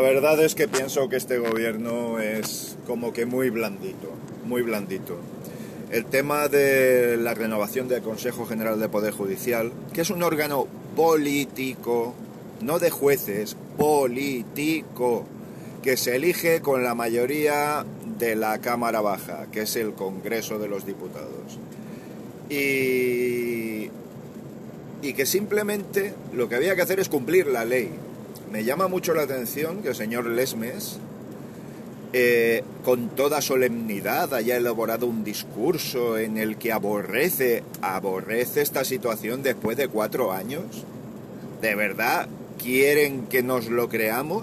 La verdad es que pienso que este gobierno es como que muy blandito, muy blandito. El tema de la renovación del Consejo General de Poder Judicial, que es un órgano político, no de jueces, político, que se elige con la mayoría de la Cámara Baja, que es el Congreso de los Diputados. Y, y que simplemente lo que había que hacer es cumplir la ley. Me llama mucho la atención que el señor Lesmes, eh, con toda solemnidad, haya elaborado un discurso en el que aborrece, aborrece esta situación después de cuatro años. ¿De verdad quieren que nos lo creamos?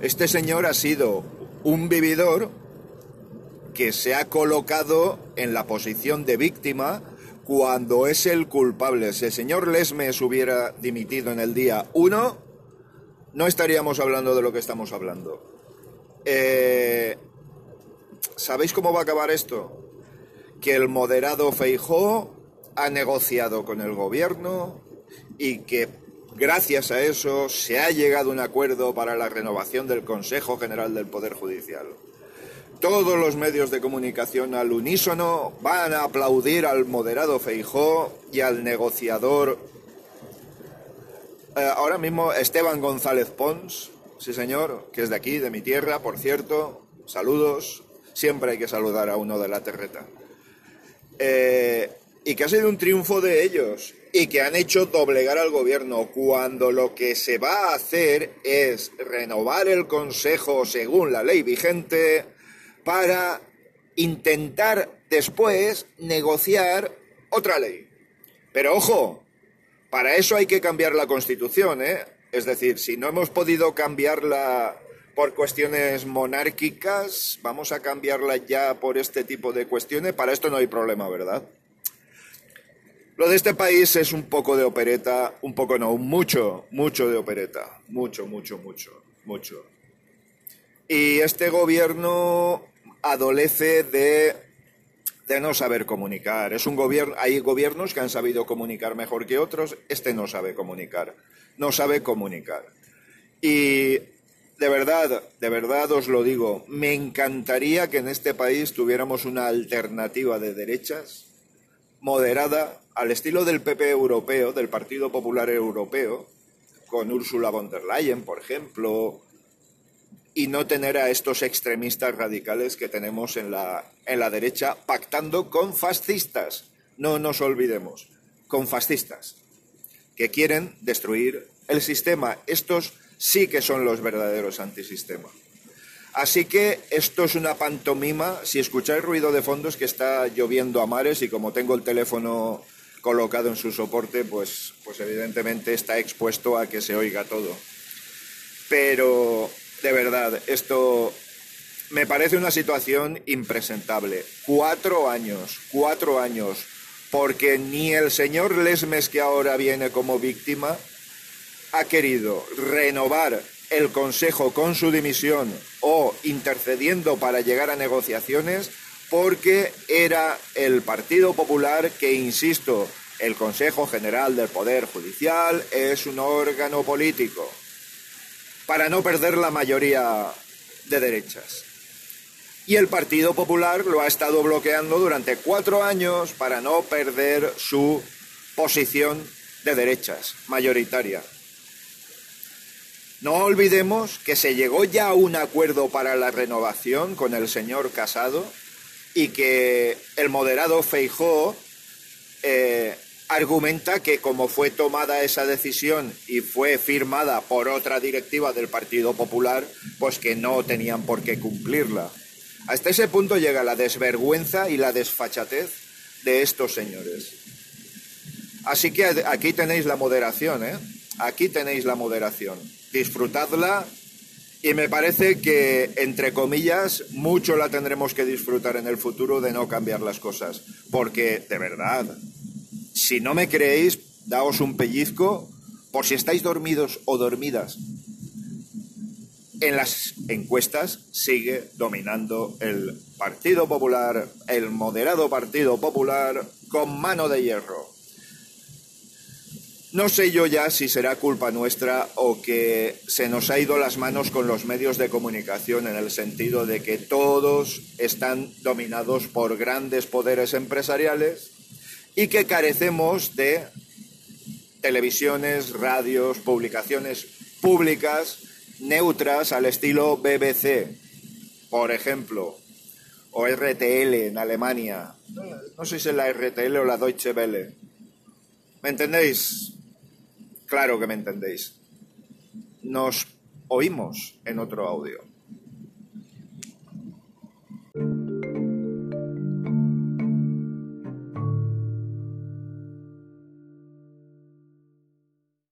Este señor ha sido un vividor que se ha colocado en la posición de víctima cuando es el culpable. Si el señor Lesmes hubiera dimitido en el día 1, no estaríamos hablando de lo que estamos hablando. Eh, ¿Sabéis cómo va a acabar esto? Que el moderado Feijó ha negociado con el gobierno y que gracias a eso se ha llegado a un acuerdo para la renovación del Consejo General del Poder Judicial todos los medios de comunicación al unísono van a aplaudir al moderado Feijó y al negociador eh, ahora mismo Esteban González Pons, sí señor, que es de aquí, de mi tierra, por cierto, saludos, siempre hay que saludar a uno de la terreta. Eh, y que ha sido un triunfo de ellos y que han hecho doblegar al gobierno cuando lo que se va a hacer es renovar el Consejo según la ley vigente, para intentar después negociar otra ley. Pero ojo, para eso hay que cambiar la Constitución, ¿eh? Es decir, si no hemos podido cambiarla por cuestiones monárquicas, vamos a cambiarla ya por este tipo de cuestiones. Para esto no hay problema, ¿verdad? Lo de este país es un poco de opereta, un poco no, mucho, mucho de opereta. Mucho, mucho, mucho, mucho. Y este gobierno adolece de, de no saber comunicar. Es un gobierno, hay gobiernos que han sabido comunicar mejor que otros, este no sabe comunicar, no sabe comunicar. Y de verdad, de verdad os lo digo, me encantaría que en este país tuviéramos una alternativa de derechas moderada al estilo del PP europeo, del Partido Popular Europeo, con Ursula von der Leyen, por ejemplo, y no tener a estos extremistas radicales que tenemos en la, en la derecha pactando con fascistas. No nos olvidemos, con fascistas, que quieren destruir el sistema. Estos sí que son los verdaderos antisistemas. Así que esto es una pantomima. Si escucháis ruido de fondo es que está lloviendo a mares y como tengo el teléfono colocado en su soporte, pues, pues evidentemente está expuesto a que se oiga todo. Pero de verdad, esto me parece una situación impresentable. Cuatro años, cuatro años, porque ni el señor Lesmes, que ahora viene como víctima, ha querido renovar el Consejo con su dimisión o intercediendo para llegar a negociaciones, porque era el Partido Popular que, insisto, el Consejo General del Poder Judicial es un órgano político para no perder la mayoría de derechas. Y el Partido Popular lo ha estado bloqueando durante cuatro años para no perder su posición de derechas mayoritaria. No olvidemos que se llegó ya a un acuerdo para la renovación con el señor Casado y que el moderado Feijó eh, argumenta que como fue tomada esa decisión y fue firmada por otra directiva del Partido Popular, pues que no tenían por qué cumplirla. Hasta ese punto llega la desvergüenza y la desfachatez de estos señores. Así que aquí tenéis la moderación, ¿eh? Aquí tenéis la moderación. Disfrutadla y me parece que, entre comillas, mucho la tendremos que disfrutar en el futuro de no cambiar las cosas. Porque, de verdad, si no me creéis, daos un pellizco por si estáis dormidos o dormidas. En las encuestas sigue dominando el Partido Popular, el moderado Partido Popular, con mano de hierro. No sé yo ya si será culpa nuestra o que se nos ha ido las manos con los medios de comunicación en el sentido de que todos están dominados por grandes poderes empresariales y que carecemos de televisiones, radios, publicaciones públicas neutras al estilo BBC, por ejemplo, o RTL en Alemania. No sé si es la RTL o la Deutsche Welle. ¿Me entendéis? Claro que me entendéis. Nos oímos en otro audio.